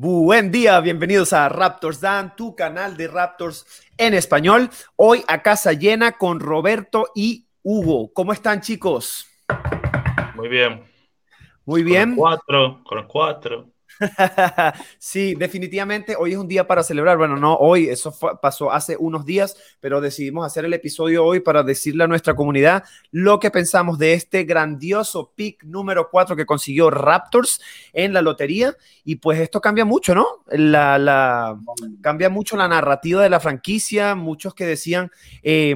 Buen día, bienvenidos a Raptors Dan, tu canal de Raptors en español. Hoy a casa llena con Roberto y Hugo. ¿Cómo están, chicos? Muy bien. Muy bien. Con cuatro, con cuatro. sí, definitivamente hoy es un día para celebrar. Bueno, no hoy, eso pasó hace unos días, pero decidimos hacer el episodio hoy para decirle a nuestra comunidad lo que pensamos de este grandioso pick número 4 que consiguió Raptors en la lotería. Y pues esto cambia mucho, ¿no? La, la cambia mucho la narrativa de la franquicia. Muchos que decían... Eh,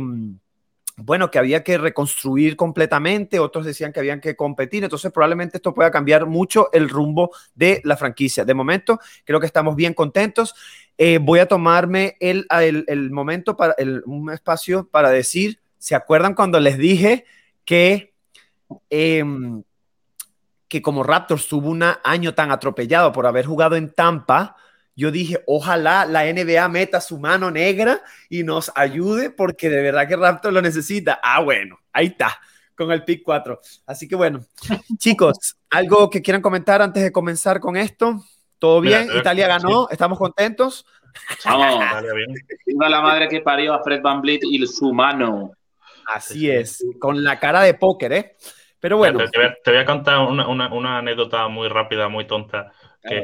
bueno, que había que reconstruir completamente, otros decían que habían que competir, entonces probablemente esto pueda cambiar mucho el rumbo de la franquicia. De momento, creo que estamos bien contentos. Eh, voy a tomarme el, el, momento, para un espacio para decir, ¿se acuerdan cuando les dije que, em, que como Raptors tuvo un año tan atropellado por haber jugado en Tampa? Yo dije, ojalá la NBA meta su mano negra y nos ayude porque de verdad que Raptor lo necesita. Ah, bueno, ahí está, con el pick 4. Así que bueno, chicos, algo que quieran comentar antes de comenzar con esto. ¿Todo bien? Italia ganó, estamos contentos. Vamos, viva la madre que parió a Fred Van Vliet y su mano. Así es, con la cara de póker, ¿eh? Pero bueno. Te, voy a contar una, una anécdota muy rápida, muy tonta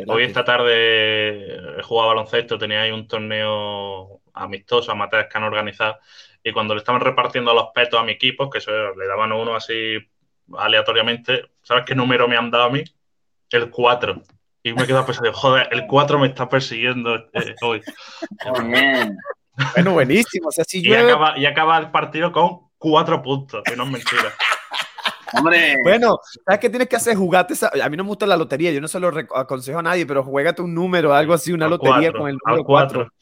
hoy esta tarde he jugado baloncesto, tenía ahí un torneo amistoso, amateur que han organizado, y cuando le estaban repartiendo los petos a mi equipo, que eso, le daban uno así aleatoriamente, ¿sabes qué número me han dado a mí? El 4. Y me he quedado pensando, joder, el 4 me está persiguiendo eh, hoy. bueno, buenísimo. y, acaba, y acaba el partido con 4 puntos, que no es mentira. Bueno, ¿sabes qué tienes que hacer? Jugate esa... A mí no me gusta la lotería, yo no se lo aconsejo a nadie, pero juégate un número, algo así, una lotería con el número 4.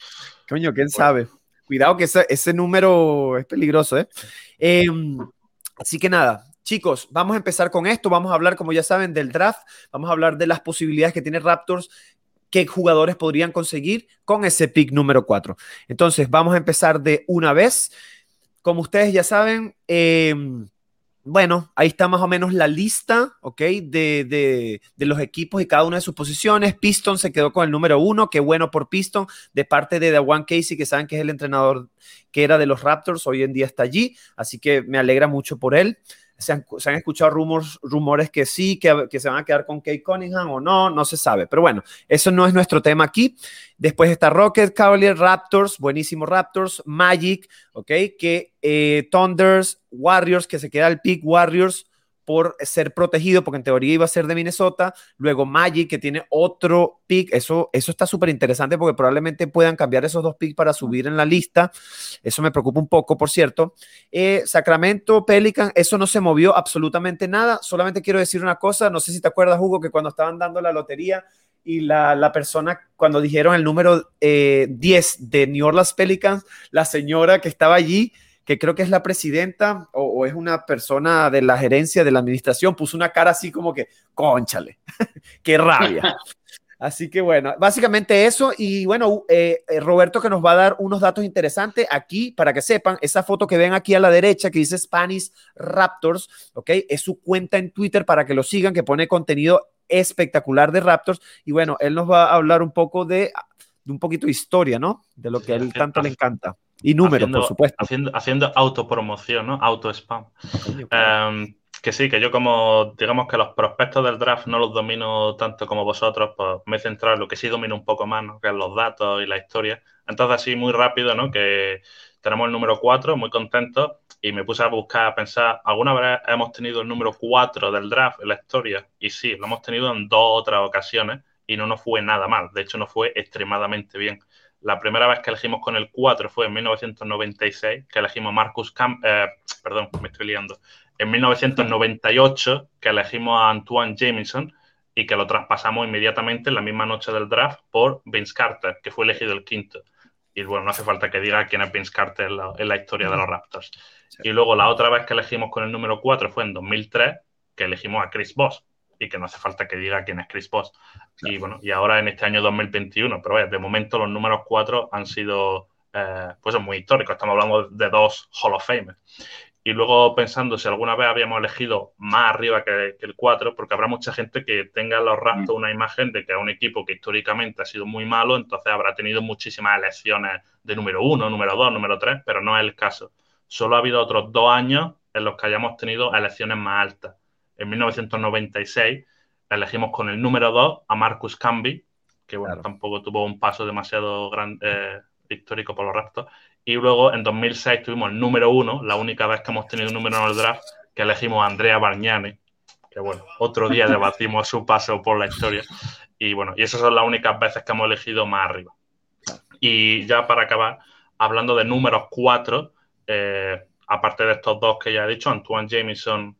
Coño, quién sabe. Cuidado que ese, ese, número es peligroso, ¿eh? Em, así que nada, chicos, vamos a empezar con esto. Vamos a hablar, como ya saben, del draft. Vamos a hablar de las posibilidades que tiene Raptors qué jugadores podrían conseguir con ese pick número 4. Entonces, vamos a empezar de una vez. Como ustedes ya saben, eh, bueno, ahí está más o menos la lista, ¿ok? De, los equipos y cada una de sus posiciones. Piston se quedó con el número uno, qué bueno por Piston, de parte de One Casey, que saben que es el entrenador que era de los Raptors, hoy en día está allí, así que me alegra mucho por él se han, escuchado rumores, rumores que sí, que, que, se van a quedar con Kate Cunningham o no, no se sabe. Pero bueno, eso no es nuestro tema aquí. Después está Rocket, Cavalier, Raptors, buenísimo Raptors, Magic, ¿ok? Que eh, Thunders, Warriors, que se queda el pick Warriors, por ser protegido, porque en teoría iba a ser de Minnesota. Luego Magic, que tiene otro pick. Eso, eso está súper interesante porque probablemente puedan cambiar esos dos picks para subir en la lista. Eso me preocupa un poco, por cierto. Eh, Sacramento, Pelican, eso no se movió absolutamente nada. Solamente quiero decir una cosa. No sé si te acuerdas, Hugo, que cuando estaban dando la lotería y la, la persona, cuando dijeron el número 10 eh, de New Orleans Pelicans, la señora que estaba allí que creo que es la presidenta o, es una persona de la gerencia de la administración, puso una cara así como que, conchale, qué rabia. Así que bueno, básicamente eso. Y bueno, eh, eh, Roberto que nos va a dar unos datos interesantes aquí para que sepan, esa foto que ven aquí a la derecha que dice Spanish Raptors, ¿ok? Es su cuenta en Twitter para que lo sigan, que pone contenido espectacular de Raptors. Y bueno, él nos va a hablar un poco de, de un poquito de historia, ¿no? De lo que a él tanto le encanta. Y números, por supuesto. Haciendo, haciendo autopromoción, ¿no? Auto-spam. Em, que sí, que yo como, digamos que los prospectos del draft no los domino tanto como vosotros, pues me he centrado en lo que sí domino un poco más, ¿no? Que es los datos y la historia. Entonces, así muy rápido, ¿no? Que tenemos el número 4, muy contentos, y me puse a buscar, a pensar, ¿alguna vez hemos tenido el número 4 del draft en la historia? Y sí, lo hemos tenido en dos otras ocasiones y no nos fue nada mal, de hecho nos fue extremadamente bien. La primera vez que elegimos con el 4 fue en 1996, que elegimos Marcus Camp, eh, perdón, me estoy liando. En 1998, que elegimos a Antoine Jameson y que lo traspasamos inmediatamente en la misma noche del draft por Vince Carter, que fue elegido el quinto. Y bueno, no hace falta que diga quién es Vince Carter en la, historia de los Raptors. Y luego la otra vez que elegimos con el número 4 fue en 2003, que elegimos a Chris Boss y que no hace falta que diga quién es Chris Bosh. Y bueno, y ahora en este año 2021, pero vaya, de momento los números 4 han sido eh, pues muy históricos. Estamos hablando de dos Hall of Fame. y luego pensando si alguna vez habíamos elegido más arriba que, el 4, porque habrá mucha gente que tenga en los rastros una imagen de que es un equipo que históricamente ha sido muy malo, entonces habrá tenido muchísimas elecciones de número 1, número 2, número 3, pero no es el caso. Solo ha habido otros dos años en los que hayamos tenido elecciones más altas. En 1996 elegimos con el número 2 a Marcus Camby, que bueno, tampoco tuvo un paso demasiado grande, eh, histórico por los raptos. Y luego en 2006 tuvimos el número 1, la única vez que hemos tenido un número en el draft, que elegimos a Andrea Bargnani, que bueno, otro día debatimos su paso por la historia. Y bueno, y esas son las únicas veces que hemos elegido más arriba. Y ya para acabar, hablando de números 4, eh, aparte de estos dos que ya he dicho, Antoine Jameson,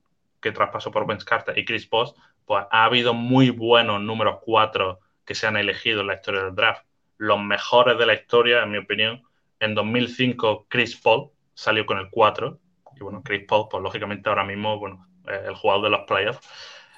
que traspasó por Vince Carter, y Chris Post, pues ha habido muy buenos números 4 que se han elegido en la historia del draft. Los mejores de la historia, en mi opinión, en 2005 Chris Paul salió con el 4. Y bueno, Chris Paul, pues lógicamente ahora mismo, bueno, el jugador de los playoffs.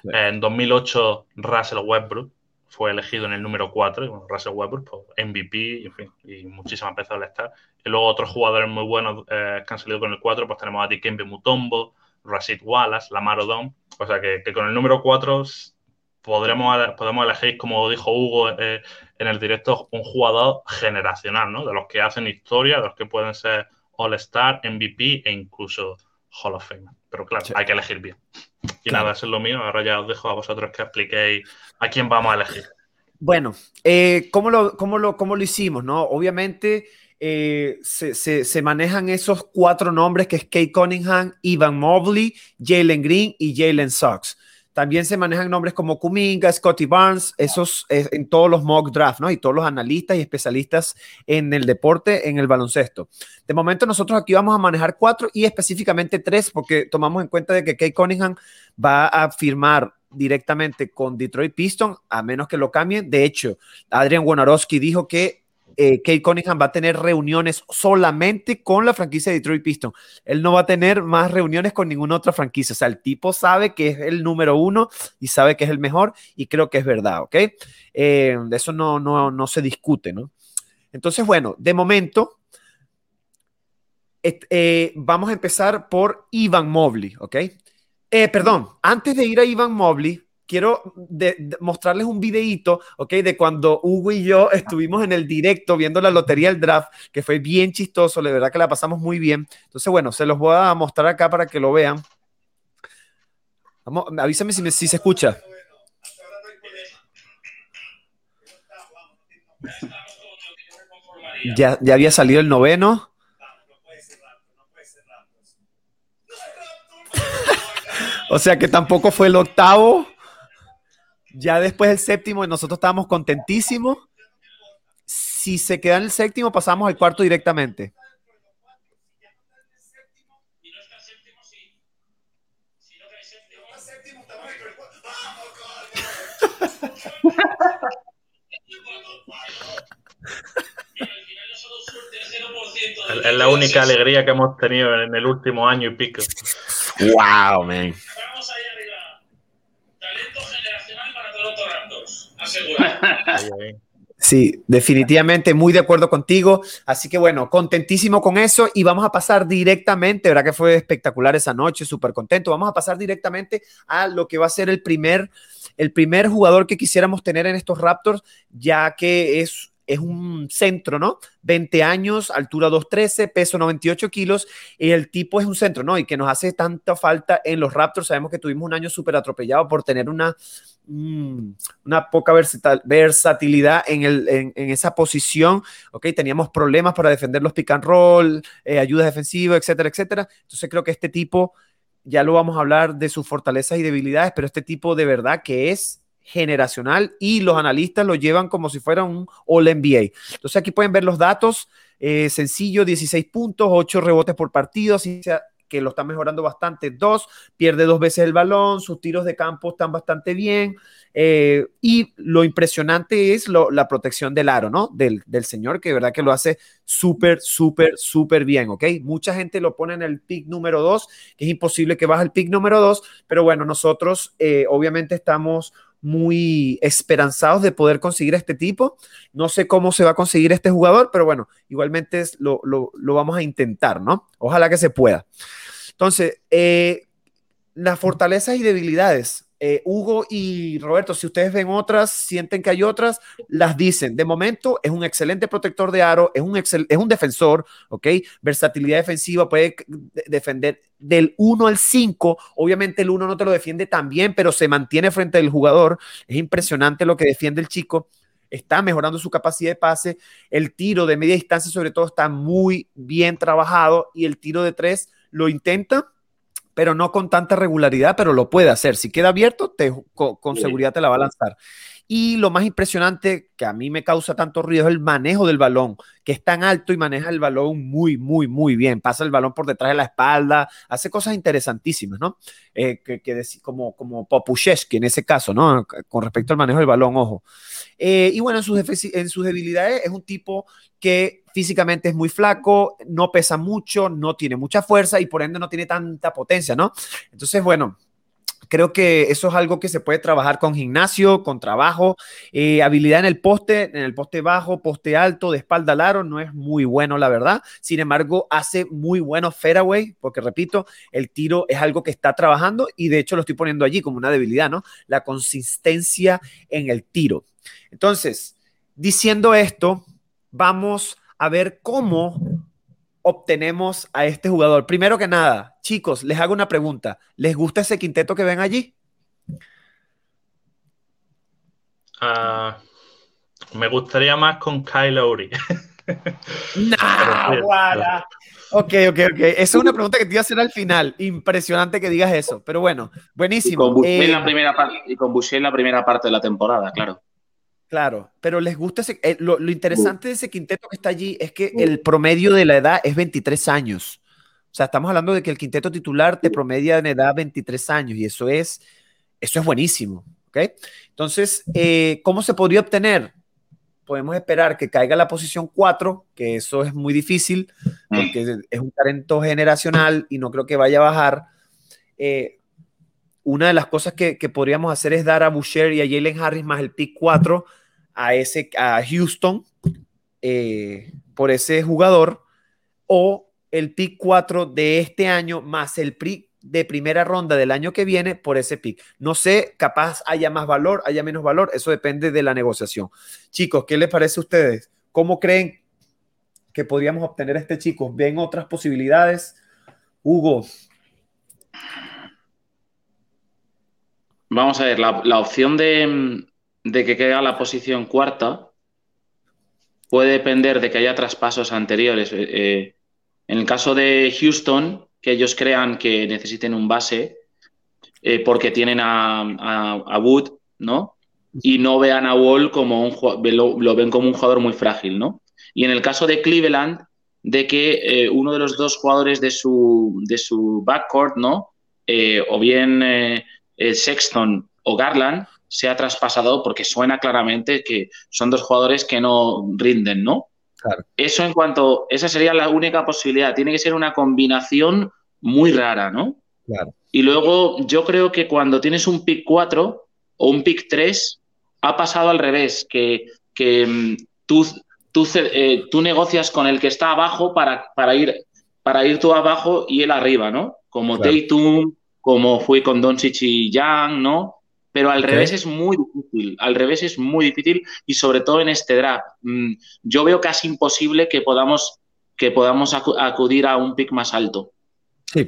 En 2008 Russell Westbrook fue elegido en el número 4, y bueno, Russell Westbrook, pues, MVP, en fin, y muchísimas veces al estar. Y luego otros jugadores muy buenos eh, que han salido con el 4, pues tenemos a Dikembe Mutombo, Rashid Wallace, Lamar Odom. O sea que, con el número 4 podremos, podemos elegir, como dijo Hugo eh, en el directo, un jugador generacional, ¿no? De los que hacen historia, de los que pueden ser All-Star, MVP e incluso Hall of Fame. Pero claro, hay que elegir bien. Y nada, eso es lo mío. Ahora ya os dejo a vosotros que expliquéis a quién vamos a elegir. Bueno, eh, ¿cómo, lo, cómo, lo, ¿cómo lo hicimos? no? Obviamente eh, se, se, manejan esos cuatro nombres que es Kate Cunningham, Ivan Mobley, Jalen Green y Jalen Sox. También se manejan nombres como Kuminga, Scotty Barnes, esos en todos los mock draft, ¿no? Y todos los analistas y especialistas en el deporte, en el baloncesto. De momento nosotros aquí vamos a manejar cuatro y específicamente tres, porque tomamos en cuenta de que Kate Cunningham va a firmar directamente con Detroit Pistons, a menos que lo cambien. De hecho, Adrian Wonarowski dijo que eh, Kate Cunningham va a tener reuniones solamente con la franquicia de Detroit Pistons. Él no va a tener más reuniones con ninguna otra franquicia. O sea, el tipo sabe que es el número uno y sabe que es el mejor y creo que es verdad, ¿ok? Eh, eso no, no, no se discute, ¿no? Entonces, bueno, de momento, eh, vamos a empezar por Ivan Mobley, ¿ok? Eh, perdón, antes de ir a Ivan Mobley, quiero mostrarles un videíto, ¿ok? De cuando Hugo y yo estuvimos en el directo viendo la lotería del draft, que fue bien chistoso, la verdad que la pasamos muy bien. Entonces, bueno, se los voy a mostrar acá para que lo vean. Vamos, avísame si, si se escucha. Ya, ya había salido el noveno. o sea que tampoco fue el octavo. Ya después del séptimo, nosotros estábamos contentísimos. Si se queda en el séptimo, pasamos al cuarto directamente. Es la única alegría que hemos tenido en el último año y pico. Wow, man. Sí, definitivamente muy de acuerdo contigo. Así que bueno, contentísimo con eso y vamos a pasar directamente, ¿verdad que fue espectacular esa noche? Súper contento. Vamos a pasar directamente a lo que va a ser el primer, el primer jugador que quisiéramos tener en estos Raptors, ya que es es un centro, ¿no? 20 años, altura 213, peso 98 kilos, y el tipo es un centro, ¿no? Y que nos hace tanta falta en los Raptors. Sabemos que tuvimos un año súper atropellado por tener una, mm, una poca versatilidad en, el, en, esa posición, ¿ok? Teníamos problemas para defender los pick and roll, eh, ayudas defensivas, etcétera, etcétera. Entonces creo que este tipo, ya lo vamos a hablar de sus fortalezas y debilidades, pero este tipo de verdad que es generacional y los analistas lo llevan como si fuera un All NBA. Entonces aquí pueden ver los datos, eh, sencillo, 16 puntos, 8 rebotes por partido, que lo está mejorando bastante. Dos, pierde dos veces el balón, sus tiros de campo están bastante bien. Eh, y lo impresionante es la protección del aro, ¿no? Del, señor, que de verdad que lo hace súper, súper, súper bien, ¿ok? Mucha gente lo pone en el pick número dos, que es imposible que baje el pick número dos, pero bueno, nosotros eh, obviamente estamos muy esperanzados de poder conseguir este tipo. No sé cómo se va a conseguir este jugador, pero bueno, igualmente lo, lo, vamos a intentar, ¿no? Ojalá que se pueda. Entonces, eh, las fortalezas y debilidades. Eh, Hugo y Roberto, si ustedes ven otras, sienten que hay otras, las dicen. De momento es un excelente protector de aro, es un, es un defensor, ¿ok? Versatilidad defensiva, puede defender del 1 al 5. Obviamente el 1 no te lo defiende tan bien, pero se mantiene frente al jugador. Es impresionante lo que defiende el chico. Está mejorando su capacidad de pase. El tiro de media distancia, sobre todo, está muy bien trabajado. Y el tiro de 3 lo intenta, pero no con tanta regularidad, pero lo puede hacer. Si queda abierto, te, con, seguridad te la va a lanzar. Y lo más impresionante que a mí me causa tanto ruido es el manejo del balón, que es tan alto y maneja el balón muy, muy, muy bien. Pasa el balón por detrás de la espalda, hace cosas interesantísimas, ¿no? Eh, que, que como, como Popushevsky en ese caso, ¿no? Con respecto al manejo del balón, ojo. Eh, y bueno, en sus, en sus debilidades es un tipo que físicamente es muy flaco, no pesa mucho, no tiene mucha fuerza y por ende no tiene tanta potencia, ¿no? Entonces, bueno, Creo que eso es algo que se puede trabajar con gimnasio, con trabajo, eh, habilidad en el poste, en el poste bajo, poste alto, de espalda al aro, no es muy bueno, la verdad. Sin embargo, hace muy bueno fairway, porque repito, el tiro es algo que está trabajando y de hecho lo estoy poniendo allí como una debilidad, ¿no? La consistencia en el tiro. Entonces, diciendo esto, vamos a ver cómo obtenemos a este jugador? Primero que nada, chicos, les hago una pregunta. ¿Les gusta ese quinteto que ven allí? Ah, me gustaría más con Kyle Lowry. nah, Ok, ok, ok. Esa es una pregunta que te iba a hacer al final. Impresionante que digas eso. Pero bueno, buenísimo. Y con en la eh, primera y con Boucher en la primera parte de la temporada, claro. Claro, pero les gusta ese, eh, lo, interesante de ese quinteto que está allí es que el promedio de la edad es 23 años. O sea, estamos hablando de que el quinteto titular te promedia en edad 23 años y eso es, eso es buenísimo. ¿ok? Entonces, eh, ¿cómo se podría obtener? Podemos esperar que caiga la posición 4, que eso es muy difícil porque es un talento generacional y no creo que vaya a bajar. Eh, una de las cosas que, que, podríamos hacer es dar a Boucher y a Jalen Harris más el pick 4 a, ese, a Houston eh, por ese jugador o el pick 4 de este año más el pick de primera ronda del año que viene por ese pick. No sé, capaz haya más valor, haya menos valor, eso depende de la negociación. Chicos, ¿qué les parece a ustedes? ¿Cómo creen que podríamos obtener a este chico? ¿Ven otras posibilidades? Hugo. Vamos a ver, la opción de, que quede la posición cuarta puede depender de que haya traspasos anteriores. Eh, eh, en el caso de Houston, que ellos crean que necesiten un base eh, porque tienen a, Wood, ¿no? Y no vean a Wall como un lo, lo, ven como un jugador muy frágil, ¿no? Y en el caso de Cleveland, de que uno de los dos jugadores de su, de su backcourt, ¿no? o bien Sexton o Garland, se ha traspasado porque suena claramente que son dos jugadores que no rinden, ¿no? Eso en cuanto, esa sería la única posibilidad. Tiene que ser una combinación muy rara, ¿no? Claro. Y luego yo creo que cuando tienes un pick 4 o un pick 3, ha pasado al revés, que, que mm, tú, tú, eh, tú, negocias con el que está abajo para, para, ir, para ir tú abajo y él arriba, ¿no? Como Tatum, como fui con Doncic y Young, ¿no? Pero al revés es muy difícil, al revés es muy difícil y sobre todo en este draft. Mm, yo veo casi imposible que podamos, que podamos acudir a un pick más alto. Sí,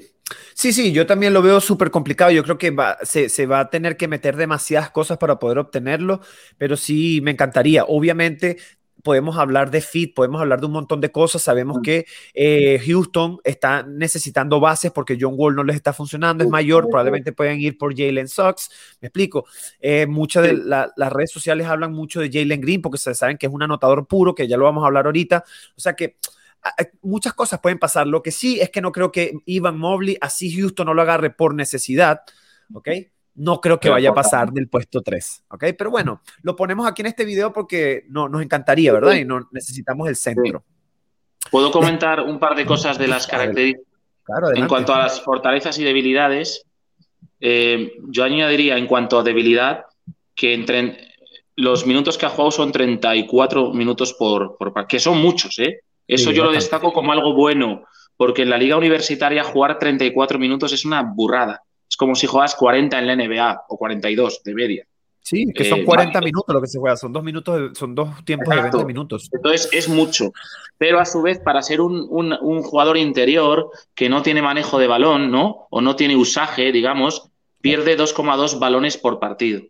Sí, sí, yo también lo veo súper complicado. Yo creo que se, se, va a tener que meter demasiadas cosas para poder obtenerlo, pero sí me encantaría. Obviamente, podemos hablar de fit, podemos hablar de un montón de cosas. Sabemos que eh, Houston está necesitando bases porque John Wall no les está funcionando, es mayor, probablemente pueden ir por Jalen Sox. Me explico. Eh, muchas de las redes sociales hablan mucho de Jalen Green porque se saben que es un anotador puro, que ya lo vamos a hablar ahorita. O sea que muchas cosas pueden pasar. Lo que sí es que no creo que Ivan Mobley, así Houston no lo agarre por necesidad, ¿ok? No creo que vaya a pasar del puesto 3, ¿ok? Pero bueno, lo ponemos aquí en este video porque no, nos encantaría, ¿verdad? Y no necesitamos el centro. ¿Puedo comentar un par de cosas de las características? Claro, en cuanto a las fortalezas y debilidades, eh, yo añadiría en cuanto a debilidad que entre los minutos que ha jugado son 34 minutos por, por que son muchos, ¿eh? Eso yo lo destaco como algo bueno, porque en la liga universitaria jugar 34 minutos es una burrada. Es como si juegas 40 en la NBA o 42 de media. Sí, que son 40 eh, minutos lo que se juega, son dos minutos, son dos tiempos de 20 minutos. Entonces es mucho. Pero a su vez, para ser un, un, jugador interior que no tiene manejo de balón, ¿no? O no tiene usaje, digamos, pierde 2,2 balones por partido.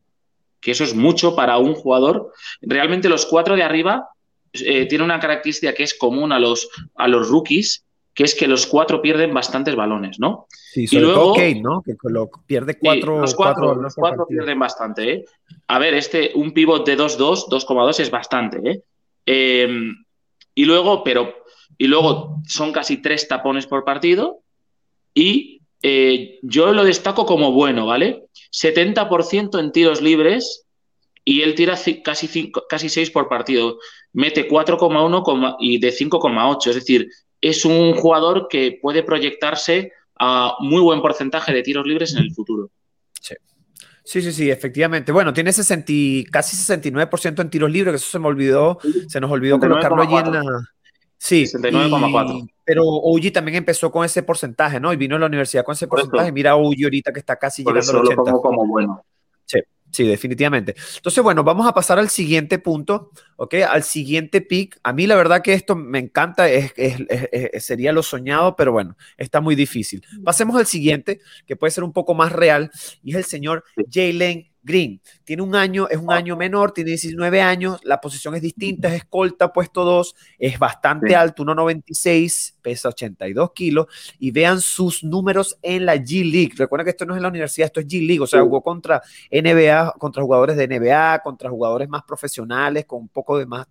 Que eso es mucho para un jugador. Realmente los cuatro de arriba eh, tienen una característica que es común a los, a los rookies, que es que los cuatro pierden bastantes balones, ¿no? Sí, sobre y luego, todo ¿no? Que pierde cuatro. los cuatro, los cuatro pierden bastante, ¿eh? A ver, este, un pivot de 2-2, 2,2 es bastante, ¿eh? Em, y luego, pero, y luego son casi tres tapones por partido y eh, yo lo destaco como bueno, ¿vale? 70% en tiros libres y él tira casi, casi 6 por partido. Mete 4,1 y de 5,8. Es decir, es un jugador que puede proyectarse a muy buen porcentaje de tiros libres en el futuro. Sí. Sí, sí, sí, efectivamente. Bueno, tiene 60, casi 69% en tiros libres, que eso se me olvidó, se nos olvidó colocarlo allí en la... Sí, 69,4. Pero Uji también empezó con ese porcentaje, ¿no? Y vino a la universidad con ese porcentaje. Mira Uji ahorita que está casi llegando al 80. como bueno. Sí. Definitivamente. Entonces, bueno, vamos a pasar al siguiente punto, ¿ok? Al siguiente pick. A mí la verdad que esto me encanta, es, sería lo soñado, pero bueno, está muy difícil. Pasemos al siguiente, que puede ser un poco más real, y es el señor Jalen Green. Tiene un año, es un año menor, tiene 19 años, la posición es distinta, es escolta, puesto 2, es bastante alto, 1,96, pesa 82 kilos, y vean sus números en la G League. Recuerden que esto no es en la universidad, esto es G League, o sea, jugó contra NBA, contra jugadores de NBA, contra jugadores más profesionales, con un poco de más,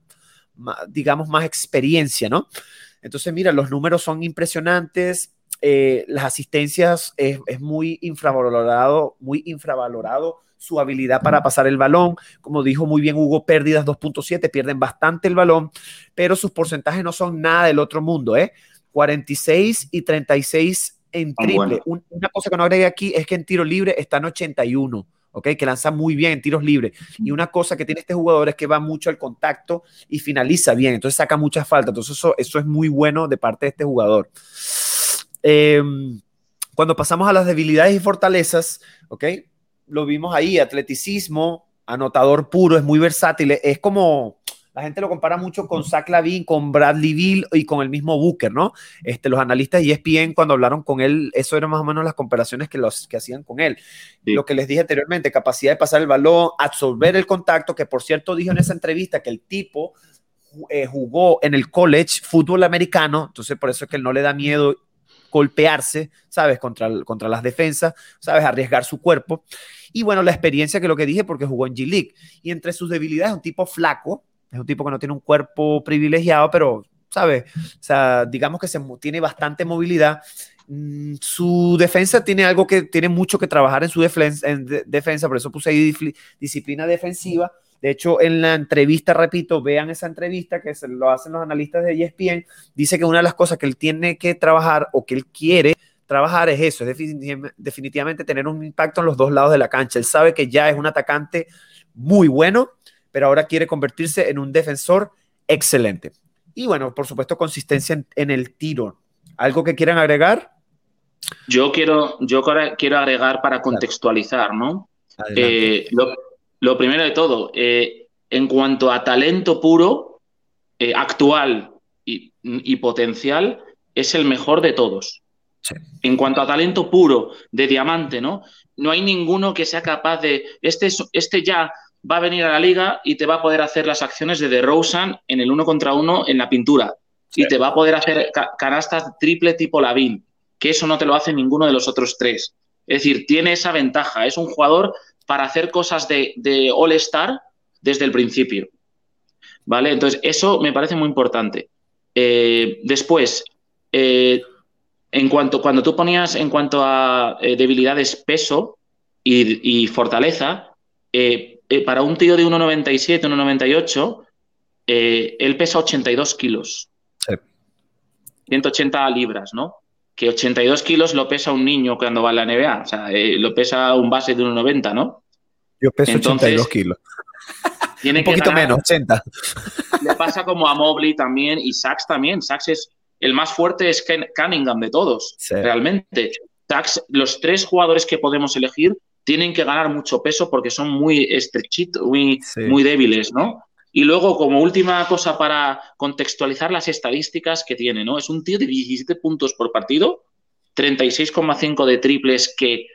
digamos, más experiencia, ¿no? Entonces, mira, los números son impresionantes. Eh, las asistencias es, es muy infravalorado, muy infravalorado su habilidad para pasar el balón. Como dijo muy bien Hugo, pérdidas 2.7, pierden bastante el balón, pero sus porcentajes no son nada del otro mundo, ¿eh? 46 y 36 en ah, triple. Una cosa que no agregué aquí es que en tiro libre está en 81. ¿ok? Que lanza muy bien en tiros libres. Y una cosa que tiene este jugador es que va mucho al contacto y finaliza bien, entonces saca muchas faltas. Entonces eso, eso es muy bueno de parte de este jugador. Em, cuando pasamos a las debilidades y fortalezas, ¿ok? Lo vimos ahí, atleticismo, anotador puro, es muy versátil, es como, la gente lo compara mucho con Zach Lavin, con Bradley Bill y con el mismo Booker, ¿no? Este, los analistas de ESPN cuando hablaron con él, eso eran más o menos las comparaciones que, los, que hacían con él. Lo que les dije anteriormente, capacidad de pasar el balón, absorber el contacto, que por cierto dijo en esa entrevista que el tipo eh, jugó en el college fútbol americano, entonces por eso es que él no le da miedo golpearse, ¿sabes? Contra, contra las defensas, ¿sabes? Arriesgar su cuerpo. Y bueno, la experiencia que lo que dije, porque jugó en G-League. Y entre sus debilidades, es un tipo flaco, es un tipo que no tiene un cuerpo privilegiado, pero, ¿sabes? O sea, digamos que se, tiene bastante movilidad. Mm, su defensa tiene algo que tiene mucho que trabajar en su defensa, en defensa por eso puse ahí disciplina defensiva. De hecho, en la entrevista, repito, vean esa entrevista que se lo hacen los analistas de ESPN, dice que una de las cosas que él tiene que trabajar o que él quiere trabajar es eso, es definitivamente tener un impacto en los dos lados de la cancha. Él sabe que ya es un atacante muy bueno, pero ahora quiere convertirse en un defensor excelente. Y bueno, por supuesto, consistencia en, el tiro. ¿Algo que quieran agregar? Yo quiero, yo quiero agregar para contextualizar, ¿no? Eh, lo, primero de todo, eh, en cuanto a talento puro, eh, actual y potencial, es el mejor de todos. En cuanto a talento puro, de diamante, ¿no? No hay ninguno que sea capaz de. Este, este ya va a venir a la liga y te va a poder hacer las acciones de DeRozan en el uno contra uno en la pintura. Y te va a poder hacer canastas triple tipo Lavín, que eso no te lo hace ninguno de los otros tres. Es decir, tiene esa ventaja. Es un jugador para hacer cosas de, All-Star desde el principio. ¿Vale? Entonces, eso me parece muy importante. Eh, después, eh, en cuanto, cuando tú ponías en cuanto a eh, debilidades peso y, fortaleza, eh, eh, para un tío de 1,97, 1,98, él pesa 82 kilos. 180 libras, ¿no? Que 82 kilos lo pesa un niño cuando va a la NBA. O sea, lo pesa un base de 1,90, ¿no? Yo peso 82 kilos. un poquito menos, 80. Le pasa como a Mobley también y Sachs también. Sachs es el más fuerte es Cunningham de todos, realmente. los tres jugadores que podemos elegir tienen que ganar mucho peso porque son muy estrechitos, muy, muy débiles, ¿no? Y luego, como última cosa para contextualizar las estadísticas que tiene, ¿no? Es un tío de 17 puntos por partido, 36,5 de triples que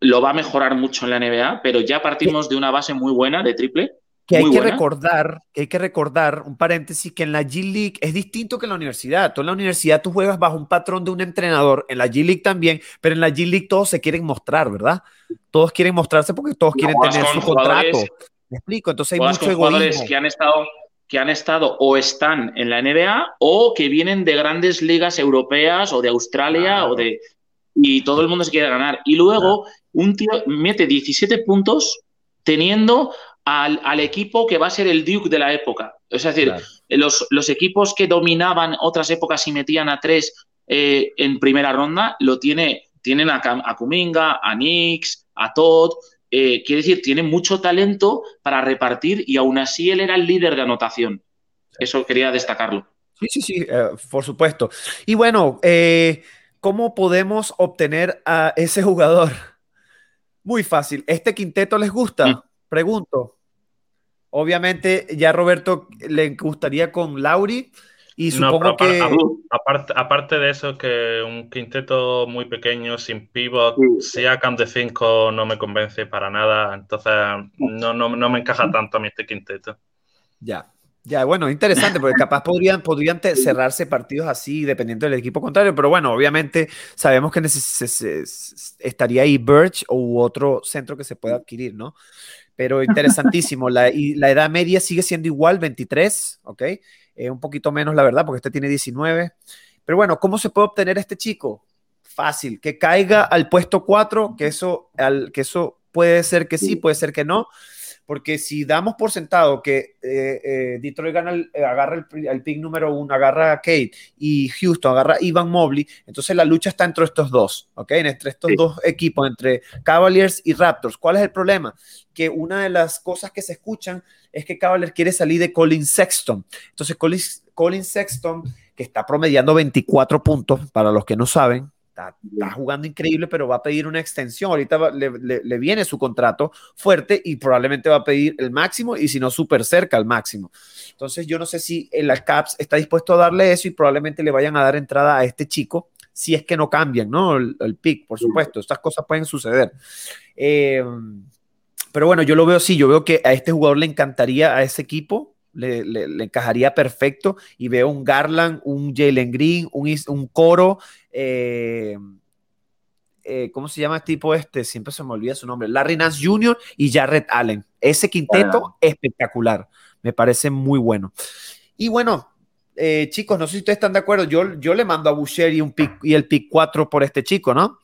lo va a mejorar mucho en la NBA, pero ya partimos de una base muy buena de triple. Que hay que recordar, que hay que recordar, un paréntesis, que en la G League es distinto que en la universidad. Tú en la universidad tú juegas bajo un patrón de un entrenador, en la G League también, pero en la G League todos se quieren mostrar, ¿verdad? Todos quieren mostrarse porque todos quieren tener su contrato. Me explico, entonces hay mucho egoísmo. jugadores que han estado que han estado o están en la NBA o que vienen de grandes ligas europeas o de Australia o de y todo el mundo se quiere ganar. Y luego un tío mete 17 puntos teniendo al, equipo que va a ser el Duke de la época. Es decir, los, equipos que dominaban otras épocas y metían a tres eh, en primera ronda, lo tiene, tienen a, a Kuminga, a Nix, a Todd. Eh, quiere decir, tiene mucho talento para repartir y aún así él era el líder de anotación. Eso quería destacarlo. Sí, sí, sí, eh, por supuesto. Y bueno, ¿cómo podemos obtener a ese jugador? Muy fácil. ¿Este quinteto les gusta? Mm. Pregunto. Obviamente, ya Roberto le gustaría con Lauri. Y supongo que. Aparte, aparte, de eso, que un quinteto muy pequeño, sin pivot, sea Cam de 5 no me convence para nada. Entonces, no, no, no me encaja tanto a mí este quinteto. Ya. Ya, bueno, interesante, porque capaz podrían, podrían cerrarse partidos así, dependiendo del equipo contrario, pero bueno, obviamente sabemos que estaría ahí Birch u otro centro que se pueda adquirir, ¿no? Pero interesantísimo. la, y la edad media sigue siendo igual, 23, ¿ok? Eh, un poquito menos, la verdad, porque este tiene 19. Pero bueno, ¿cómo se puede obtener este chico? Fácil, que caiga al puesto 4, que eso, al, que eso puede ser que sí, puede ser que no porque si damos por sentado que eh, eh, Detroit gana eh, agarra el, pick número uno, agarra a Kate y Houston agarra a Ivan Mobley, entonces la lucha está entre estos dos, ¿ok? Entre estos dos equipos, entre Cavaliers y Raptors. ¿Cuál es el problema? Que una de las cosas que se escuchan es que Cavaliers quiere salir de Colin Sexton. Entonces, Colin, Colin Sexton, que está promediando 24 puntos, para los que no saben, Está, jugando increíble, pero va a pedir una extensión. Ahorita le, viene su contrato fuerte y probablemente va a pedir el máximo y si no, súper cerca al máximo. Entonces, yo no sé si el Caps está dispuesto a darle eso y probablemente le vayan a dar entrada a este chico si es que no cambian, ¿no? El, pick, por supuesto. Estas cosas pueden suceder. Eh, pero bueno, yo lo veo así. Yo veo que a este jugador le encantaría a ese equipo le, encajaría perfecto y veo un Garland, un Jalen Green, un, un Coro, eh, eh, ¿cómo se llama el tipo este? Siempre se me olvida su nombre, Larry Nance Jr. y Jared Allen. Ese quinteto espectacular, me parece muy bueno. Y bueno, eh, chicos, no sé si ustedes están de acuerdo, yo, yo le mando a Boucher y, un pick, y el pick 4 por este chico, ¿no?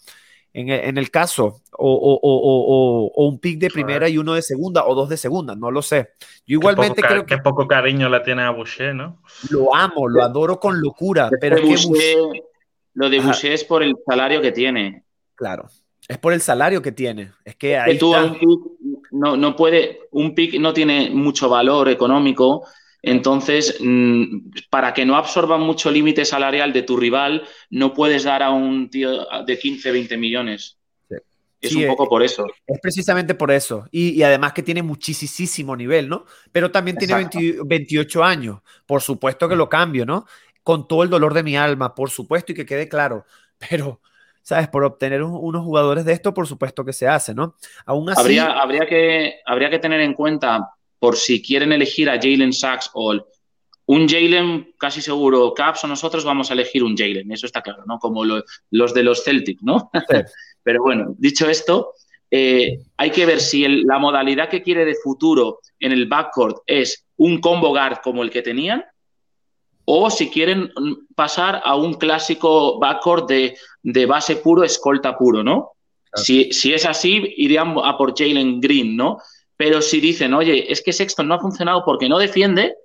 En, el caso, o, un pick de primera y uno de segunda, o dos de segunda, no lo sé. Yo igualmente creo que... poco cariño le tiene a Boucher, ¿no? Lo amo, lo adoro con locura, pero Lo de Boucher es por el salario que tiene. Claro, es por el salario que tiene. Es que ahí no, no puede, un pick no tiene mucho valor económico entonces, mm, para que no absorba mucho límite salarial de tu rival, no puedes dar a un tío de 15, 20 millones. Es un poco por eso. Es precisamente por eso. Y, además que tiene muchísimo nivel, ¿no? Pero también tiene 28 años. Por supuesto que lo cambio, ¿no? Con todo el dolor de mi alma, por supuesto, y que quede claro. Pero, ¿sabes? Por obtener unos jugadores de esto, por supuesto que se hace, ¿no? Aún así. Habría, habría, que, habría que tener en cuenta por si quieren elegir a Jalen Sachs o un Jalen, casi seguro, Caps o nosotros vamos a elegir un Jalen, eso está claro, ¿no? Como los de los Celtics, ¿no? Pero bueno, dicho esto, eh, hay que ver si la modalidad que quiere de futuro en el backcourt es un combo guard como el que tenían, o si quieren pasar a un clásico backcourt de, de base puro, escolta puro, ¿no? Si, si, es así, irían a por Jalen Green, ¿no? Pero si dicen, oye, es que Sexton no ha funcionado porque no defiende,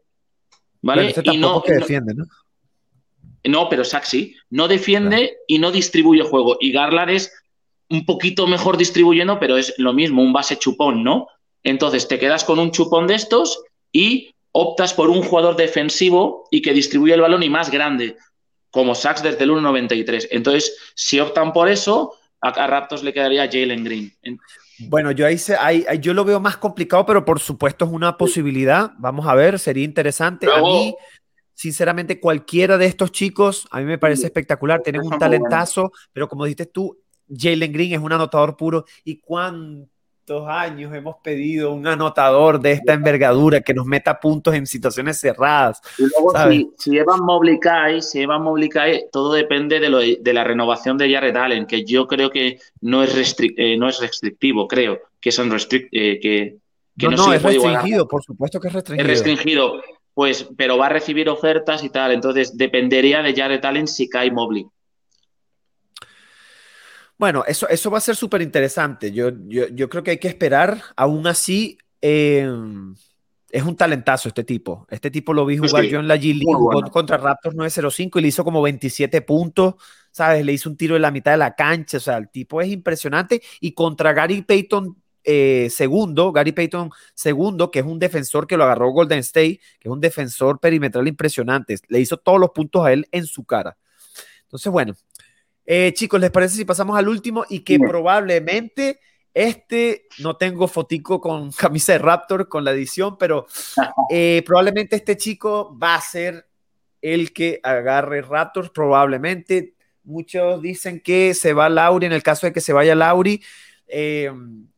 ¿vale? y no, que defiende, ¿no? No, pero Saxi no defiende y no distribuye juego. Y Garland es un poquito mejor distribuyendo, pero es lo mismo, un base chupón, ¿no? Entonces te quedas con un chupón de estos y optas por un jugador defensivo y que distribuye el balón y más grande. como sacks desde el 1.93. Entonces, si optan por eso, a, Raptors le quedaría Jalen Green. Bueno, yo ahí, ahí, yo lo veo más complicado, pero por supuesto es una posibilidad. Vamos a ver, sería interesante. a mí, sinceramente, cualquiera de estos chicos, a mí me parece espectacular. Tienen un talentazo, pero como dijiste tú, Jalen Green es un anotador puro. ¿Y cuánto? Años hemos pedido un anotador de esta envergadura que nos meta puntos en situaciones cerradas. Y luego, si, si llevan Moblikai, si llevan todo depende de, la renovación de Jared Allen, que yo creo que no es, eh, no es restrictivo, creo que son restrict eh, que, no, no, es restringido, por supuesto que es restringido. Es restringido, pues, pero va a recibir ofertas y tal, entonces dependería de Jared Allen si cae Mobley. Bueno, eso, eso va a ser súper interesante. Yo, yo, creo que hay que esperar. Aún así, em, es un talentazo este tipo. Este tipo lo vi jugar yo en la G League contra Raptors 905 y le hizo como 27 puntos. ¿Sabes? Le hizo un tiro en la mitad de la cancha. O sea, el tipo es impresionante. Y contra Gary Payton eh, segundo, Gary Payton segundo, que es un defensor que lo agarró Golden State, que es un defensor perimetral impresionante. Le hizo todos los puntos a él en su cara. Entonces, bueno, eh, chicos, ¿les parece si pasamos al último y que probablemente este, no tengo fotico con camisa de Raptor con la edición, pero eh, probablemente este chico va a ser el que agarre Raptors, probablemente. Muchos dicen que se va Lauri, en el caso de que se vaya Lauri, eh,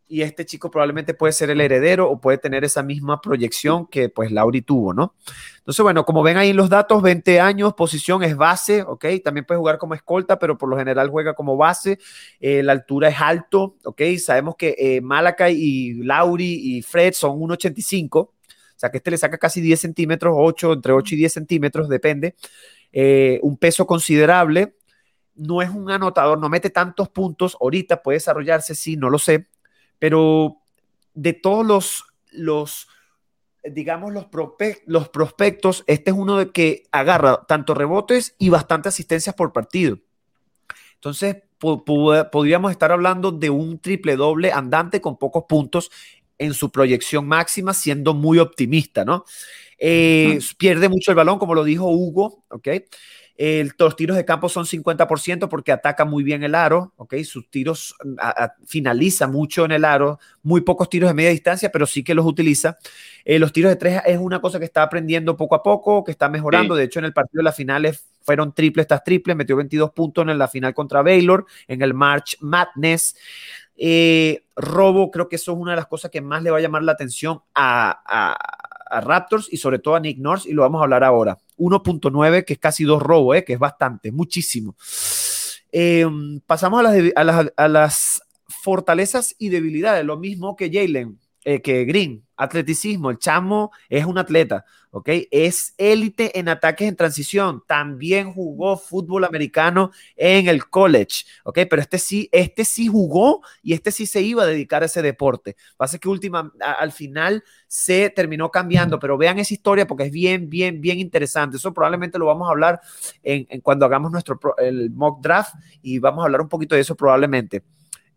y este chico probablemente puede ser el heredero o puede tener esa misma proyección que pues Lauri tuvo, ¿no? Entonces, bueno, como ven ahí en los datos, 20 años, posición es base, ¿ok? También puede jugar como escolta, pero por lo general juega como base. Eh, la altura es alto, ¿ok? Sabemos que eh, Malakai y Lauri y Fred son 1,85, o sea que este le saca casi 10 centímetros, 8, entre 8 y 10 centímetros, depende. Eh, un peso considerable, no es un anotador, no mete tantos puntos. Ahorita puede desarrollarse, sí, no lo sé pero de todos los, los digamos, los, los prospectos, este es uno de que agarra tanto rebotes y bastante asistencias por partido. Entonces, podríamos estar hablando de un triple doble andante con pocos puntos en su proyección máxima, siendo muy optimista, ¿no? Eh, pierde mucho el balón, como lo dijo Hugo, ¿ok? Los tiros de campo son 50% porque ataca muy bien el aro, ¿ok? Sus tiros finaliza mucho en el aro, muy pocos tiros de media distancia, pero sí que los utiliza. Eh, los tiros de tres es una cosa que está aprendiendo poco a poco, que está mejorando. De hecho, en el partido de las finales fueron triples, estas triples, metió 22 puntos en la final contra Baylor, en el March Madness. Eh, robo, creo que eso es una de las cosas que más le va a llamar la atención a a Raptors y sobre todo a Nick Nurse y lo vamos a hablar ahora. 1.9, que es casi dos robos, ¿eh? que es bastante, muchísimo. Em, pasamos a las, a, las, a las, fortalezas y debilidades, lo mismo que Jalen, eh, que Green, atleticismo, el chamo es un atleta, ¿ok? Es élite en ataques en transición, también jugó fútbol americano en el college, ¿ok? Pero este sí, este sí jugó y este sí se iba a dedicar a ese deporte. Pasa que última, al final se terminó cambiando, pero vean esa historia porque es bien, bien, bien interesante. Eso probablemente lo vamos a hablar en, cuando hagamos nuestro el mock draft y vamos a hablar un poquito de eso probablemente.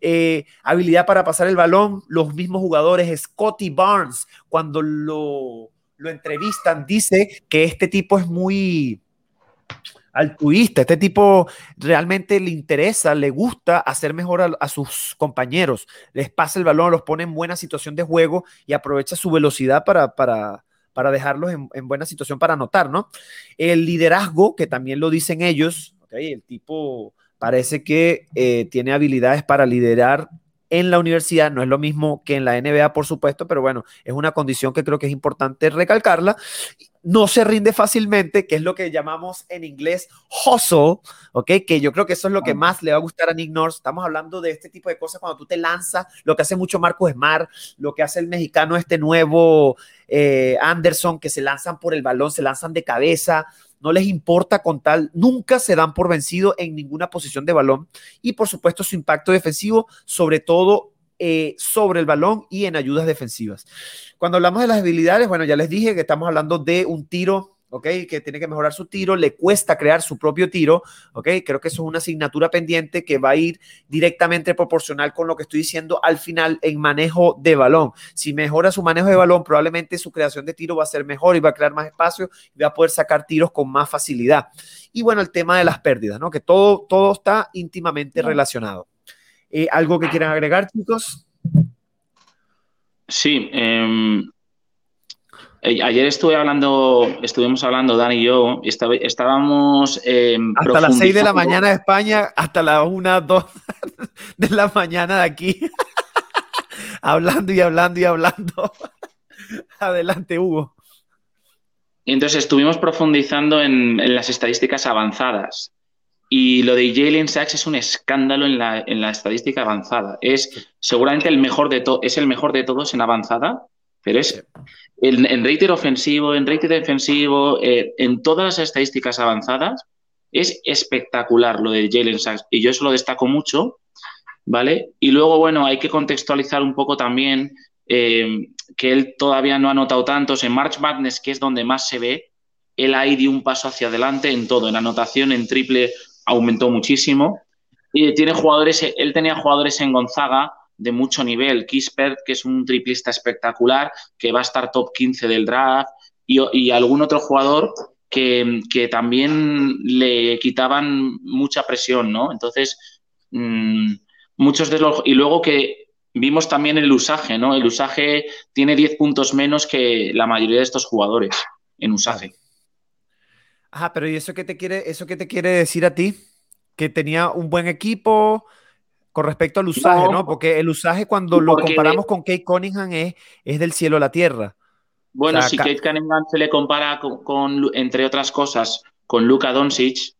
Eh, habilidad para pasar el balón, los mismos jugadores, Scotty Barnes, cuando lo, lo entrevistan, dice que este tipo es muy altruista, este tipo realmente le interesa, le gusta hacer mejor a, sus compañeros, les pasa el balón, los pone en buena situación de juego y aprovecha su velocidad para, para, para dejarlos en, en, buena situación para anotar, ¿no? El liderazgo, que también lo dicen ellos, el tipo parece que eh, tiene habilidades para liderar en la universidad, no es lo mismo que en la NBA, por supuesto, pero bueno, es una condición que creo que es importante recalcarla. No se rinde fácilmente, que es lo que llamamos en inglés hustle, ¿ok? Que yo creo que eso es lo que más le va a gustar a Nick. Estamos hablando de este tipo de cosas cuando tú te lanzas, lo que hace mucho Marcos Smart, lo que hace el mexicano este nuevo eh, Anderson, que se lanzan por el balón, se lanzan de cabeza, no les importa con tal, nunca se dan por vencido en ninguna posición de balón y por supuesto su impacto defensivo, sobre todo eh, sobre el balón y en ayudas defensivas. Cuando hablamos de las habilidades, bueno, ya les dije que estamos hablando de un tiro ¿ok? Que tiene que mejorar su tiro, le cuesta crear su propio tiro, ¿ok? Creo que eso es una asignatura pendiente que va a ir directamente proporcional con lo que estoy diciendo al final en manejo de balón. Si mejora su manejo de balón, probablemente su creación de tiro va a ser mejor y va a crear más espacio y va a poder sacar tiros con más facilidad. Y bueno, el tema de las pérdidas, ¿no? Que todo, todo está íntimamente relacionado. Eh, ¿Algo que quieran agregar, chicos? Sí, eh, eh, ayer estuve hablando, estuvimos hablando, Dan y yo, y estábamos. Eh, hasta las 6 de la mañana de España, hasta las 1, 2 de la mañana de aquí. hablando y hablando y hablando. Adelante, Hugo. Y entonces estuvimos profundizando en, las estadísticas avanzadas. Y lo de Jalen Sachs es un escándalo en la, en la estadística avanzada. Es seguramente el mejor de es el mejor de todos en avanzada pero es en, en rating ofensivo, en rating defensivo, eh, en todas las estadísticas avanzadas, es espectacular lo de Jalen Sachs. Y yo eso lo destaco mucho, ¿vale? Y luego, bueno, hay que contextualizar un poco también eh, que él todavía no ha notado tantos. En March Madness, que es donde más se ve, él ahí dio un paso hacia adelante en todo. En anotación, en triple, aumentó muchísimo. Y tiene jugadores, él tenía jugadores en Gonzaga de mucho nivel. Kispert, que es un triplista espectacular, que va a estar top 15 del draft, y, algún otro jugador que, también le quitaban mucha presión, ¿no? Entonces, mm, muchos de los... Y luego que vimos también el usaje, ¿no? El usaje tiene 10 puntos menos que la mayoría de estos jugadores en usaje. Ajá, pero ¿y eso qué te quiere, eso qué te quiere decir a ti? Que tenía un buen equipo, con respecto al usaje, ¿no? Porque el usaje cuando lo comparamos con Kate Cunningham es, es del cielo a la tierra. Bueno, si Kate Cunningham se le compara con, entre otras cosas, con Luka Doncic,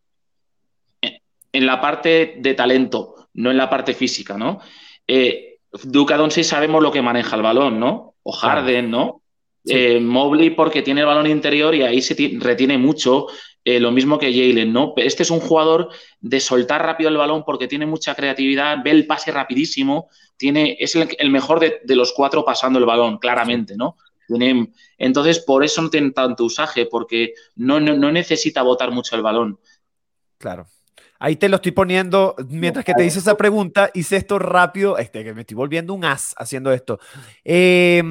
eh, en la parte de talento, no en la parte física, ¿no? Eh, Luka Doncic sabemos lo que maneja el balón, ¿no? O Harden, ¿no? Eh, Mobley porque tiene el balón interior y ahí se retiene mucho. Eh, lo mismo que Jalen, ¿no? Este es un jugador de soltar rápido el balón porque tiene mucha creatividad, ve el pase rapidísimo, tiene, es el, mejor de, los cuatro pasando el balón, claramente, ¿no? entonces, por eso no tiene tanto usaje, porque no, no, necesita botar mucho el balón. Claro. Ahí te lo estoy poniendo, mientras que te hice esa pregunta, hice esto rápido, este, que me estoy volviendo un as haciendo esto. Eh,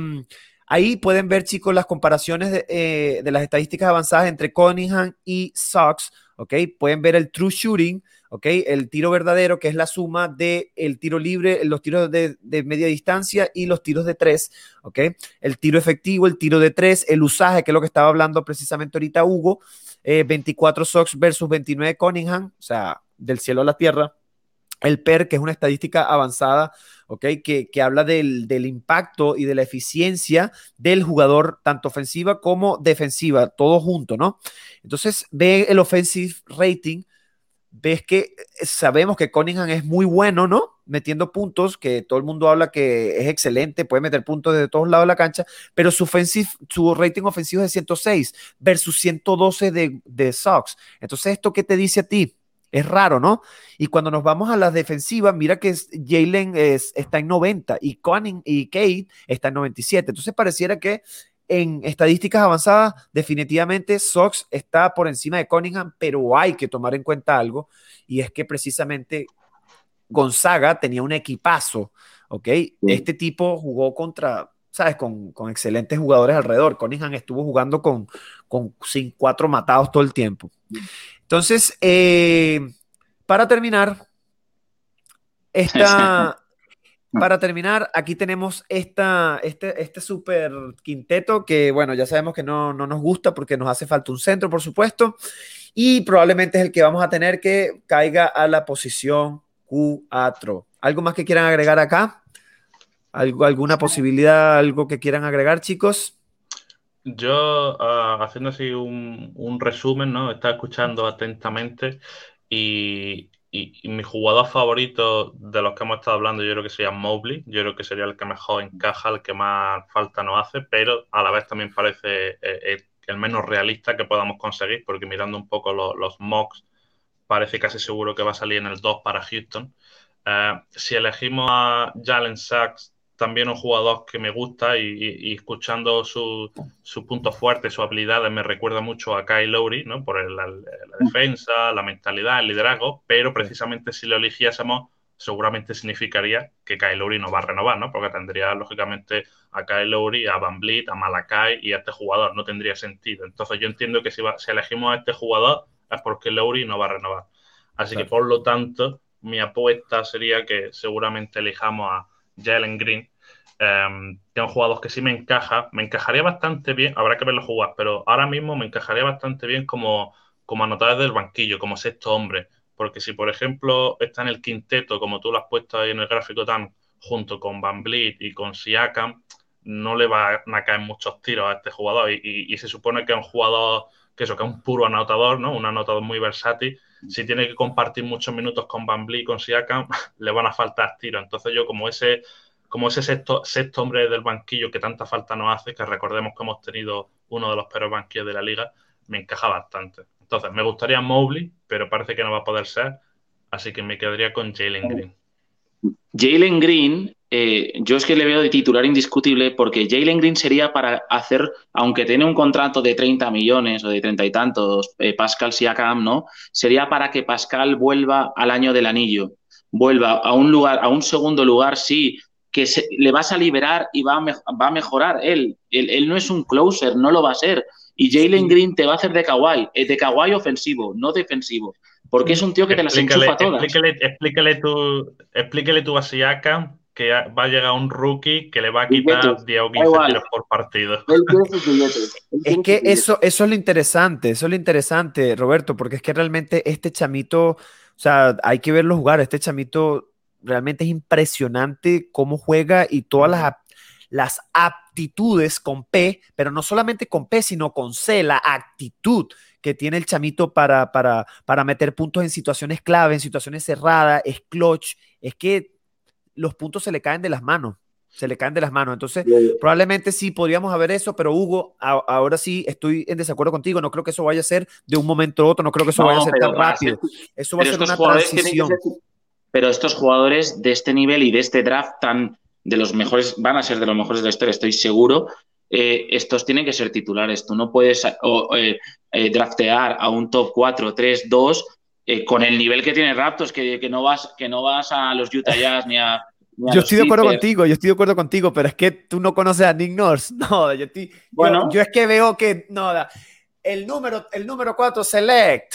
Ahí pueden ver, chicos, las comparaciones eh, de, las estadísticas avanzadas entre Cunningham y Sox, ¿ok? Pueden ver el true shooting, ¿ok? El tiro verdadero, que es la suma de el tiro libre, los tiros de, media distancia y los tiros de tres, ¿ok? El tiro efectivo, el tiro de tres, el usaje, que es lo que estaba hablando precisamente ahorita Hugo, 24 eh, Sox versus 29 Cunningham, o sea, del cielo a la tierra. El PER, que es una estadística avanzada ¿ok? Que, habla del, impacto y de la eficiencia del jugador, tanto ofensiva como defensiva, todo junto, ¿no? Entonces, ve el offensive rating, ves que eh, sabemos que Cunningham es muy bueno, ¿no? Metiendo puntos, que todo el mundo habla que es excelente, puede meter puntos desde todos lados de la cancha, pero su, offensive, su rating ofensivo es de 106 versus 112 de, de Sox. Entonces, ¿esto qué te dice a ti? Es raro, ¿no? Y cuando nos vamos a las defensivas, mira que Jalen está en 90 y Conning y Kate está en 97. Entonces pareciera que en estadísticas avanzadas, definitivamente Sox está por encima de Cunningham, pero hay que tomar en cuenta algo, y es que precisamente Gonzaga tenía un equipazo, ¿ok? Este tipo jugó contra, ¿sabes? Con, excelentes jugadores alrededor. Cunningham estuvo jugando con, con sin cuatro matados todo el tiempo. Entonces, eh, para terminar, esta, para terminar, aquí tenemos esta, este, este super quinteto que, bueno, ya sabemos que no, no, nos gusta porque nos hace falta un centro, por supuesto, y probablemente es el que vamos a tener que caiga a la posición Q4. ¿Algo más que quieran agregar acá? ¿Algo, ¿Alguna posibilidad, algo que quieran agregar, chicos? Yo, ah, haciendo así un, resumen, ¿no? Estaba escuchando atentamente y, mi jugador favorito de los que hemos estado hablando, yo creo que sería Mobley. Yo creo que sería el que mejor encaja, el que más falta nos hace, pero a la vez también parece eh, eh, el menos realista que podamos conseguir, porque mirando un poco los mocks, parece casi seguro que va a salir en el 2 para Houston. Eh, si elegimos a Jalen Sachs también un jugador que me gusta y, escuchando sus su puntos fuertes, sus habilidades, me recuerda mucho a Kyle Lowry, ¿no? Por la, defensa, la mentalidad, el liderazgo, pero precisamente si lo eligiésemos, seguramente significaría que Kyle Lowry no va a renovar, ¿no? Porque tendría, lógicamente, a Kyle Lowry, a Van Vliet, a Malakai y a este jugador. No tendría sentido. Entonces yo entiendo que si, si elegimos a este jugador es porque Lowry no va a renovar. Así que, por lo tanto, mi apuesta sería que seguramente elijamos a Jalen Green, eh, que es un jugador que sí me encaja, me encajaría bastante bien, habrá que verlo jugar, pero ahora mismo me encajaría bastante bien como, como anotador del banquillo, como sexto hombre, porque si por ejemplo está en el quinteto, como tú lo has puesto ahí en el gráfico tan junto con Van Vliet y con Siakam, no le van a caer muchos tiros a este jugador y, se supone que es un jugador que eso, que es un puro anotador, ¿no? Un anotador muy versátil. Si tiene que compartir muchos minutos con Van Vliet y con Siakam, le van a faltar tiros. Entonces yo como ese como ese sexto, sexto hombre del banquillo que tanta falta nos hace, que recordemos que hemos tenido uno de los peores banquillos de la liga, me encaja bastante. Entonces, me gustaría Mobley, pero parece que no va a poder ser, así que me quedaría con Jalen Green. Jalen Green, eh, yo es que le veo de titular indiscutible porque Jalen Green sería para hacer, aunque tiene un contrato de 30 millones o de 30 y tantos, eh, Pascal Siakam, ¿no? Sería para que Pascal vuelva al año del anillo, vuelva a un lugar, a un segundo lugar, sí, que le vas a liberar y va a, va a mejorar él. él. no es un closer, no lo va a ser. Y Jalen Green te va a hacer de kawaii, eh, de kawaii ofensivo, no defensivo. Porque es un tío que te las enchufa todas. Explícale, explícale, tú, explícale tú a Siaka que va a llegar un rookie que le va a quitar 10 o 15 tiros por partido. es que eso, eso es lo interesante, eso es lo interesante, Roberto, porque es que realmente este chamito, o sea, hay que verlo jugar, este chamito realmente es impresionante cómo juega y todas las, las aptitudes con P, pero no solamente con P, sino con C, la actitud que tiene el chamito para, para, para meter puntos en situaciones clave, en situaciones cerradas, es clutch, es que los puntos se le caen de las manos se le caen de las manos. Entonces, probablemente sí podríamos haber eso, pero Hugo, ahora sí estoy en desacuerdo contigo. No creo que eso vaya a ser de un momento a otro, no creo que eso vaya a ser tan rápido. eso va a ser una transición pero estos jugadores de este nivel y de este draft tan de los mejores, van a ser de los mejores de la historia, estoy seguro. Eh, estos tienen que ser titulares. Tú no puedes eh, eh, draftear a un top 4, 3, 2 con el nivel que tiene Raptors, que, no vas, que no vas a los Utah Jazz ni a. yo estoy de acuerdo contigo, yo estoy de acuerdo contigo, pero es que tú no conoces a Nick Nurse. No, yo, bueno. yo, es que veo que no, el número, el número 4 select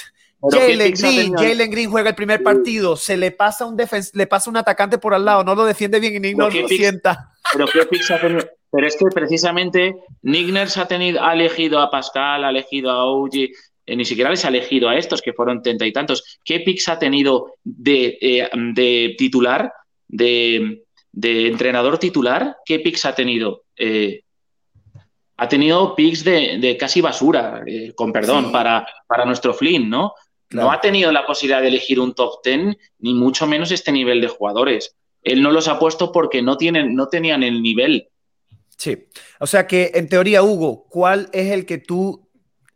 Jalen Green, Jalen Green juega el primer partido, se le pasa un le pasa un atacante por al lado, no lo defiende bien y Nick lo sienta. Pero, pero es que precisamente Nick ha, tenido, ha elegido a Pascal, ha elegido a OG, eh, ni siquiera les ha elegido a estos que fueron treinta y tantos. ¿Qué picks ha tenido de, eh, titular, de, entrenador titular? ¿Qué picks ha tenido? Eh, ha tenido picks de, casi basura, con perdón, para, para nuestro Flynn, ¿no? No ha tenido la posibilidad de elegir un top ten, ni mucho menos este nivel de jugadores. Él no los ha puesto porque no, tienen, no tenían el nivel. Sí, o sea que en teoría, Hugo, ¿cuál es el que tú,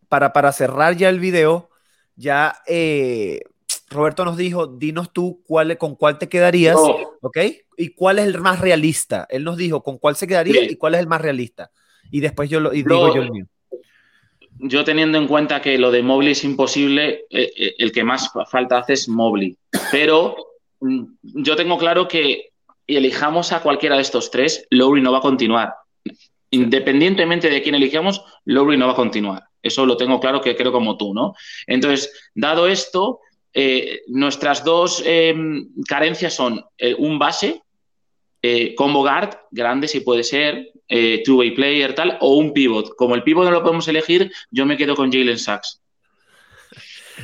para, para cerrar ya el video, ya eh, Roberto nos dijo, dinos tú cuál, con cuál te quedarías, ¿ok? Y cuál es el más realista. Él nos dijo con cuál se quedaría y cuál es el más realista. Y después yo lo y digo yo el mío yo teniendo en cuenta que lo de Mobley es imposible, eh, eh, el que más falta hace es Mobley. Pero mm, yo tengo claro que elijamos a cualquiera de estos tres, Lowry no va a continuar. Independientemente de quién elijamos, Lowry no va a continuar. Eso lo tengo claro que creo como tú, ¿no? Entonces, dado esto, eh, nuestras dos em, carencias son un base, combo guard, grande si puede ser, eh, two-way player, tal, o un pivot. Como el pivot no lo podemos elegir, yo me quedo con Jalen Sachs.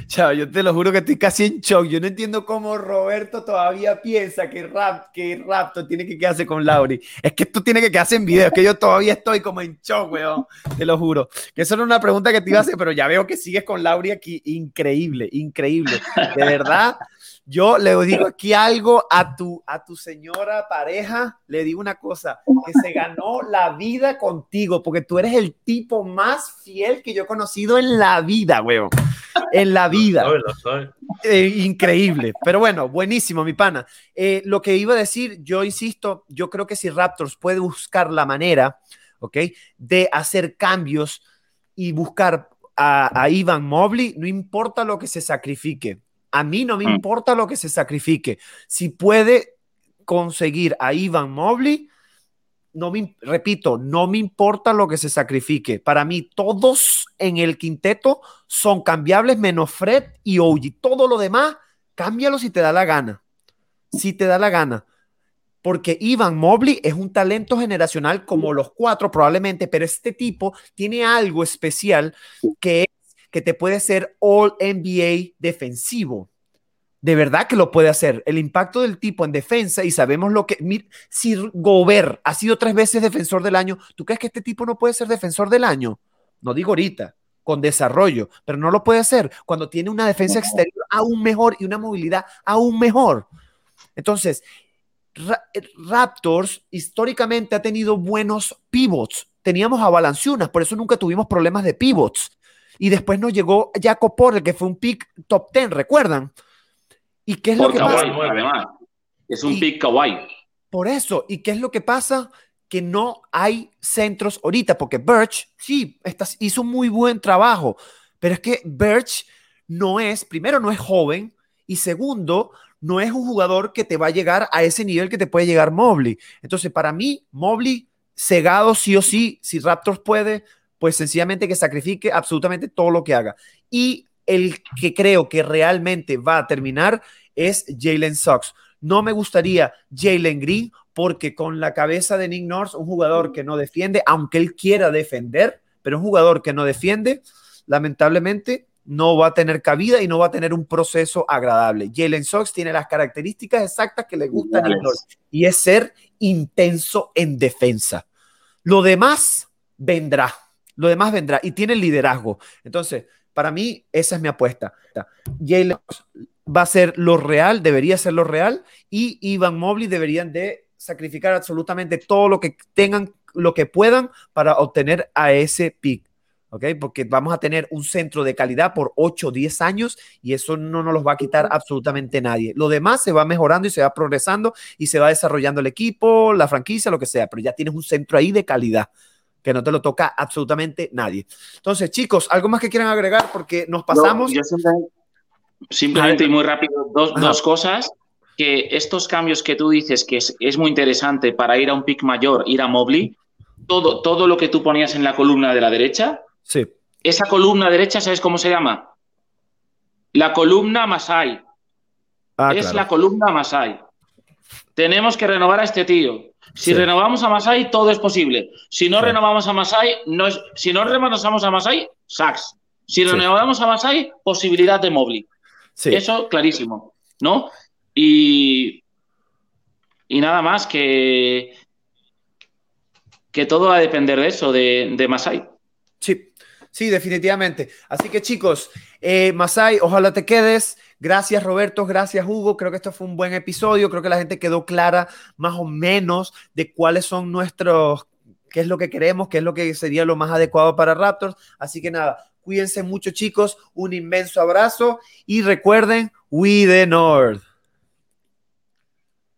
Chao, yo te lo juro que estoy casi en shock. Yo no entiendo cómo Roberto todavía piensa que, Rap, que Raptor tiene que quedarse con Lauri. Es que esto tiene que quedarse en video, es que yo todavía estoy como en shock, weón. Te lo juro. Que eso era una pregunta que te iba a hacer, pero ya veo que sigues con Lauri aquí. Increíble, increíble. De verdad, yo le digo aquí algo a tu, a tu señora pareja, le digo una cosa, que se ganó la vida contigo, porque tú eres el tipo más fiel que yo he conocido en la vida, weón. en la vida. Eh, increíble. Pero bueno, buenísimo, mi pana. Eh, lo que iba a decir, yo insisto, yo creo que si Raptors puede buscar la manera, ¿ok? De hacer cambios y buscar a, a Ivan Mobley, no importa lo que se sacrifique. A mí no me mm. importa lo que se sacrifique. Si puede conseguir a Ivan Mobley, no me, repito, no me importa lo que se sacrifique. Para mí, todos en el quinteto son cambiables menos Fred y OG. Todo lo demás, cámbialo si te da la gana. Si te da la gana. Porque Ivan Mobley es un talento generacional como los cuatro probablemente, pero este tipo tiene algo especial que es que te puede ser All NBA defensivo de verdad que lo puede hacer. El impacto del tipo en defensa y sabemos lo que... Si Gobert ha sido tres veces defensor del año, ¿tú crees que este tipo no puede ser defensor del año? No digo ahorita, con desarrollo, pero no lo puede hacer cuando tiene una defensa exterior aún mejor y una movilidad aún mejor. Entonces, Raptors históricamente ha tenido buenos pivots. Teníamos a Balanciunas, por eso nunca tuvimos problemas de pivots. Y después nos llegó Jacob Porter, que fue un pick top 10, ¿recuerdan? ¿Y qué es lo que pasa? Además, es un pick kawaii. Por eso, ¿y qué es lo que pasa? Que no hay centros ahorita, porque Birch, sí, hizo un muy buen trabajo, pero es que Birch no es, primero, no es joven, y segundo, no es un jugador que te va a llegar a ese nivel que te puede llegar Mobley. Entonces, para mí, Mobley, cegado sí o sí, si Raptors puede, pues sencillamente que sacrifique absolutamente todo lo que haga. Y el que creo que realmente va a terminar es Jalen Sox. No me gustaría Jalen Green porque con la cabeza de Nick Nurse, un jugador que no defiende, aunque él quiera defender, pero un jugador que no defiende, lamentablemente no va a tener cabida y no va a tener un proceso agradable. Jalen Sox tiene las características exactas que le gusta a Nick Nurse y es ser intenso en defensa. Lo demás vendrá, lo demás vendrá y tiene liderazgo. Entonces, para mí, esa es mi apuesta. Jalen va a ser lo real, debería ser lo real, y Ivan Mobley deberían de sacrificar absolutamente todo lo que tengan, lo que puedan para obtener a ese pick. ¿ok? Porque vamos a tener un centro de calidad por 8 o 10 años y eso no nos los va a quitar absolutamente nadie. Lo demás se va mejorando y se va progresando y se va desarrollando el equipo, la franquicia, lo que sea, pero ya tienes un centro ahí de calidad que no te lo toca absolutamente nadie. Entonces, chicos, ¿algo más que quieran agregar? Porque nos pasamos. simplemente, y muy rápido, dos, cosas. Que estos cambios que tú dices que es, muy interesante para ir a un pick mayor, ir a Mobley, todo, todo lo que tú ponías en la columna de la derecha, sí. esa columna derecha, ¿sabes cómo se llama? La columna Masai. Ah, es la columna Masai. Tenemos que renovar a este tío. Si renovamos a Masai, todo es posible. Si no renovamos a Masai, no es, si no renovamos a Masai, Sax. Si renovamos a Masai, posibilidad de Mobley. Eso clarísimo, ¿no? Y, y nada más que, que todo va a depender de eso, de, de Masai. Sí, sí, definitivamente. Así que chicos, eh, Masai, ojalá te quedes. Gracias Roberto, gracias Hugo. Creo que esto fue un buen episodio. Creo que la gente quedó clara más o menos de cuáles son nuestros, qué es lo que queremos, qué es lo que sería lo más adecuado para Raptors. Así que nada, cuídense mucho chicos. Un inmenso abrazo y recuerden, we the North.